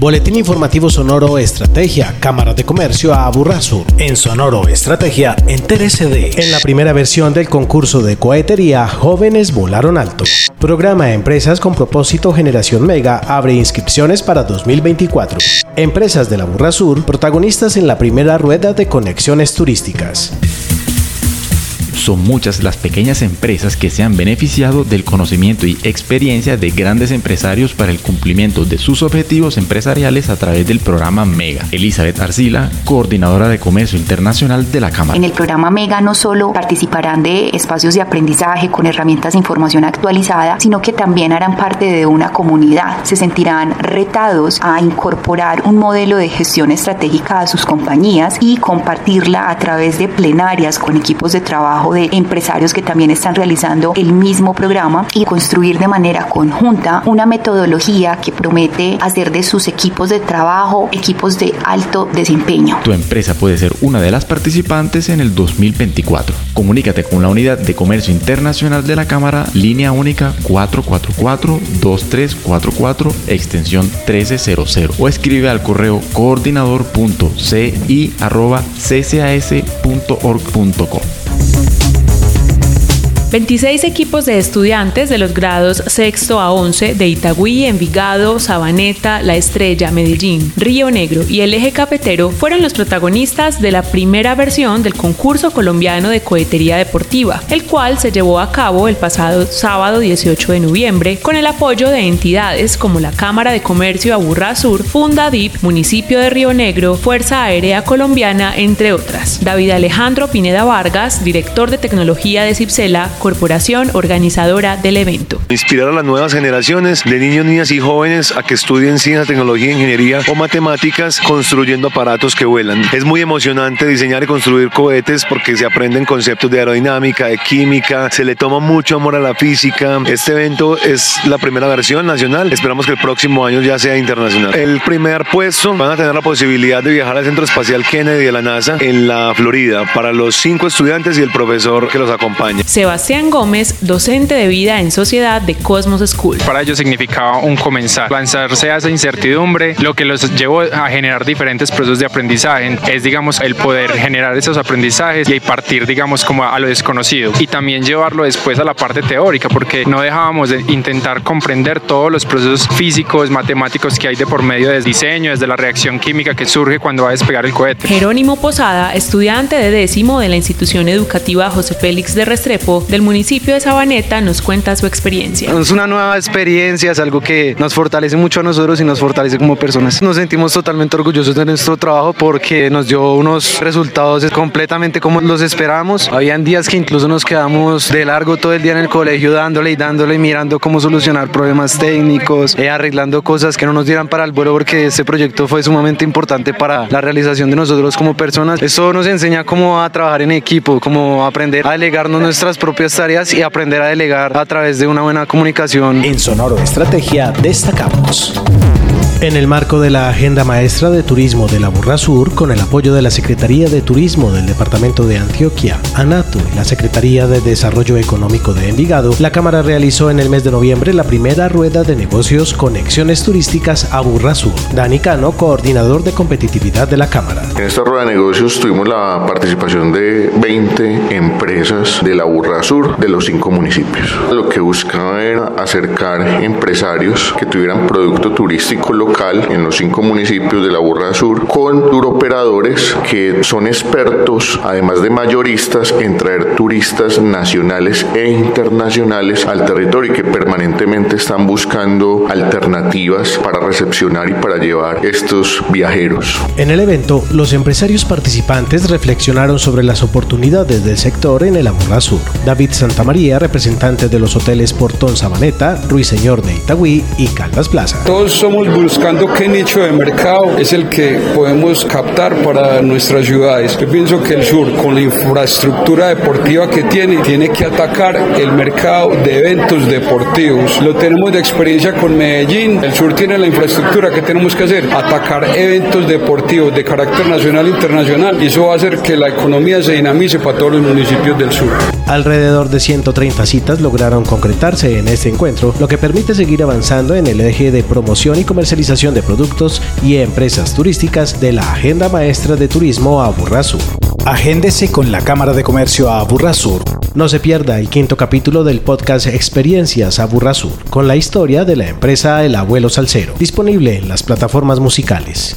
Boletín informativo Sonoro Estrategia, Cámara de Comercio a Aburrasur. En Sonoro Estrategia, en TRCD. En la primera versión del concurso de cohetería, jóvenes volaron alto. Programa Empresas con propósito Generación Mega abre inscripciones para 2024. Empresas de la Burrasur, protagonistas en la primera rueda de conexiones turísticas son muchas las pequeñas empresas que se han beneficiado del conocimiento y experiencia de grandes empresarios para el cumplimiento de sus objetivos empresariales a través del programa MEGA. Elizabeth Arcila, coordinadora de comercio internacional de la Cámara. En el programa MEGA no solo participarán de espacios de aprendizaje con herramientas de información actualizada, sino que también harán parte de una comunidad. Se sentirán retados a incorporar un modelo de gestión estratégica a sus compañías y compartirla a través de plenarias con equipos de trabajo de empresarios que también están realizando el mismo programa y construir de manera conjunta una metodología que promete hacer de sus equipos de trabajo equipos de alto desempeño. Tu empresa puede ser una de las participantes en el 2024. Comunícate con la Unidad de Comercio Internacional de la Cámara, línea única 444-2344, extensión 1300 o escribe al correo coordinador.ci.ccas.org.co. 26 equipos de estudiantes de los grados sexto a 11 de Itagüí, Envigado, Sabaneta, La Estrella, Medellín, Río Negro y el eje cafetero fueron los protagonistas de la primera versión del concurso colombiano de cohetería deportiva, el cual se llevó a cabo el pasado sábado 18 de noviembre con el apoyo de entidades como la Cámara de Comercio Aburrá Sur, Fundadip, Municipio de Río Negro, Fuerza Aérea Colombiana, entre otras. David Alejandro Pineda Vargas, director de tecnología de Cipsela, corporación organizadora del evento. Inspirar a las nuevas generaciones de niños, niñas y jóvenes a que estudien ciencia, tecnología, ingeniería o matemáticas construyendo aparatos que vuelan. Es muy emocionante diseñar y construir cohetes porque se aprenden conceptos de aerodinámica, de química, se le toma mucho amor a la física. Este evento es la primera versión nacional. Esperamos que el próximo año ya sea internacional. El primer puesto van a tener la posibilidad de viajar al Centro Espacial Kennedy de la NASA en la Florida para los cinco estudiantes y el profesor que los acompaña. Sebastián Sebastián Gómez, docente de vida en sociedad de Cosmos School. Para ellos significaba un comenzar, lanzarse a esa incertidumbre, lo que los llevó a generar diferentes procesos de aprendizaje. Es, digamos, el poder generar esos aprendizajes y partir, digamos, como a lo desconocido. Y también llevarlo después a la parte teórica, porque no dejábamos de intentar comprender todos los procesos físicos, matemáticos que hay de por medio del diseño, desde la reacción química que surge cuando va a despegar el cohete. Jerónimo Posada, estudiante de décimo de la institución educativa José Félix de Restrepo del municipio de Sabaneta nos cuenta su experiencia. Es una nueva experiencia, es algo que nos fortalece mucho a nosotros y nos fortalece como personas. Nos sentimos totalmente orgullosos de nuestro trabajo porque nos dio unos resultados completamente como los esperábamos. Habían días que incluso nos quedamos de largo todo el día en el colegio dándole y dándole y mirando cómo solucionar problemas técnicos, eh, arreglando cosas que no nos dieran para el vuelo porque este proyecto fue sumamente importante para la realización de nosotros como personas. Eso nos enseña cómo a trabajar en equipo, cómo aprender a delegarnos nuestras propias tareas y aprender a delegar a través de una buena comunicación. En Sonoro Estrategia destacamos. En el marco de la Agenda Maestra de Turismo de la Burra Sur, con el apoyo de la Secretaría de Turismo del Departamento de Antioquia, ANATU y la Secretaría de Desarrollo Económico de Envigado, la Cámara realizó en el mes de noviembre la primera rueda de negocios Conexiones Turísticas a Burra Sur. Dani Cano, coordinador de competitividad de la Cámara. En esta rueda de negocios tuvimos la participación de 20 empresas de la Burra Sur de los cinco municipios. Lo que buscaba era acercar empresarios que tuvieran producto turístico local en los cinco municipios de la Burra Sur con turoperadores que son expertos, además de mayoristas, en traer turistas nacionales e internacionales al territorio y que permanentemente están buscando alternativas para recepcionar y para llevar estos viajeros. En el evento, los empresarios participantes reflexionaron sobre las oportunidades del sector en el Aburra Sur. David Santamaría, representante de los hoteles Portón Sabaneta, Ruiseñor de Itagüí y Caldas Plaza. Todos somos buscando qué nicho de mercado es el que podemos captar para nuestras ciudades. Yo pienso que el sur, con la infraestructura deportiva que tiene, tiene que atacar el mercado de eventos deportivos. Lo tenemos de experiencia con Medellín. El sur tiene la infraestructura que tenemos que hacer, atacar eventos deportivos de carácter nacional e internacional. Y eso va a hacer que la economía se dinamice para todos los municipios del sur. Alrededor de 130 citas lograron concretarse en este encuentro, lo que permite seguir avanzando en el eje de promoción y comercialización de productos y empresas turísticas de la Agenda Maestra de Turismo Aburrasur. Agéndese con la Cámara de Comercio Aburrasur. No se pierda el quinto capítulo del podcast Experiencias Aburrasur con la historia de la empresa El Abuelo Salcero, disponible en las plataformas musicales.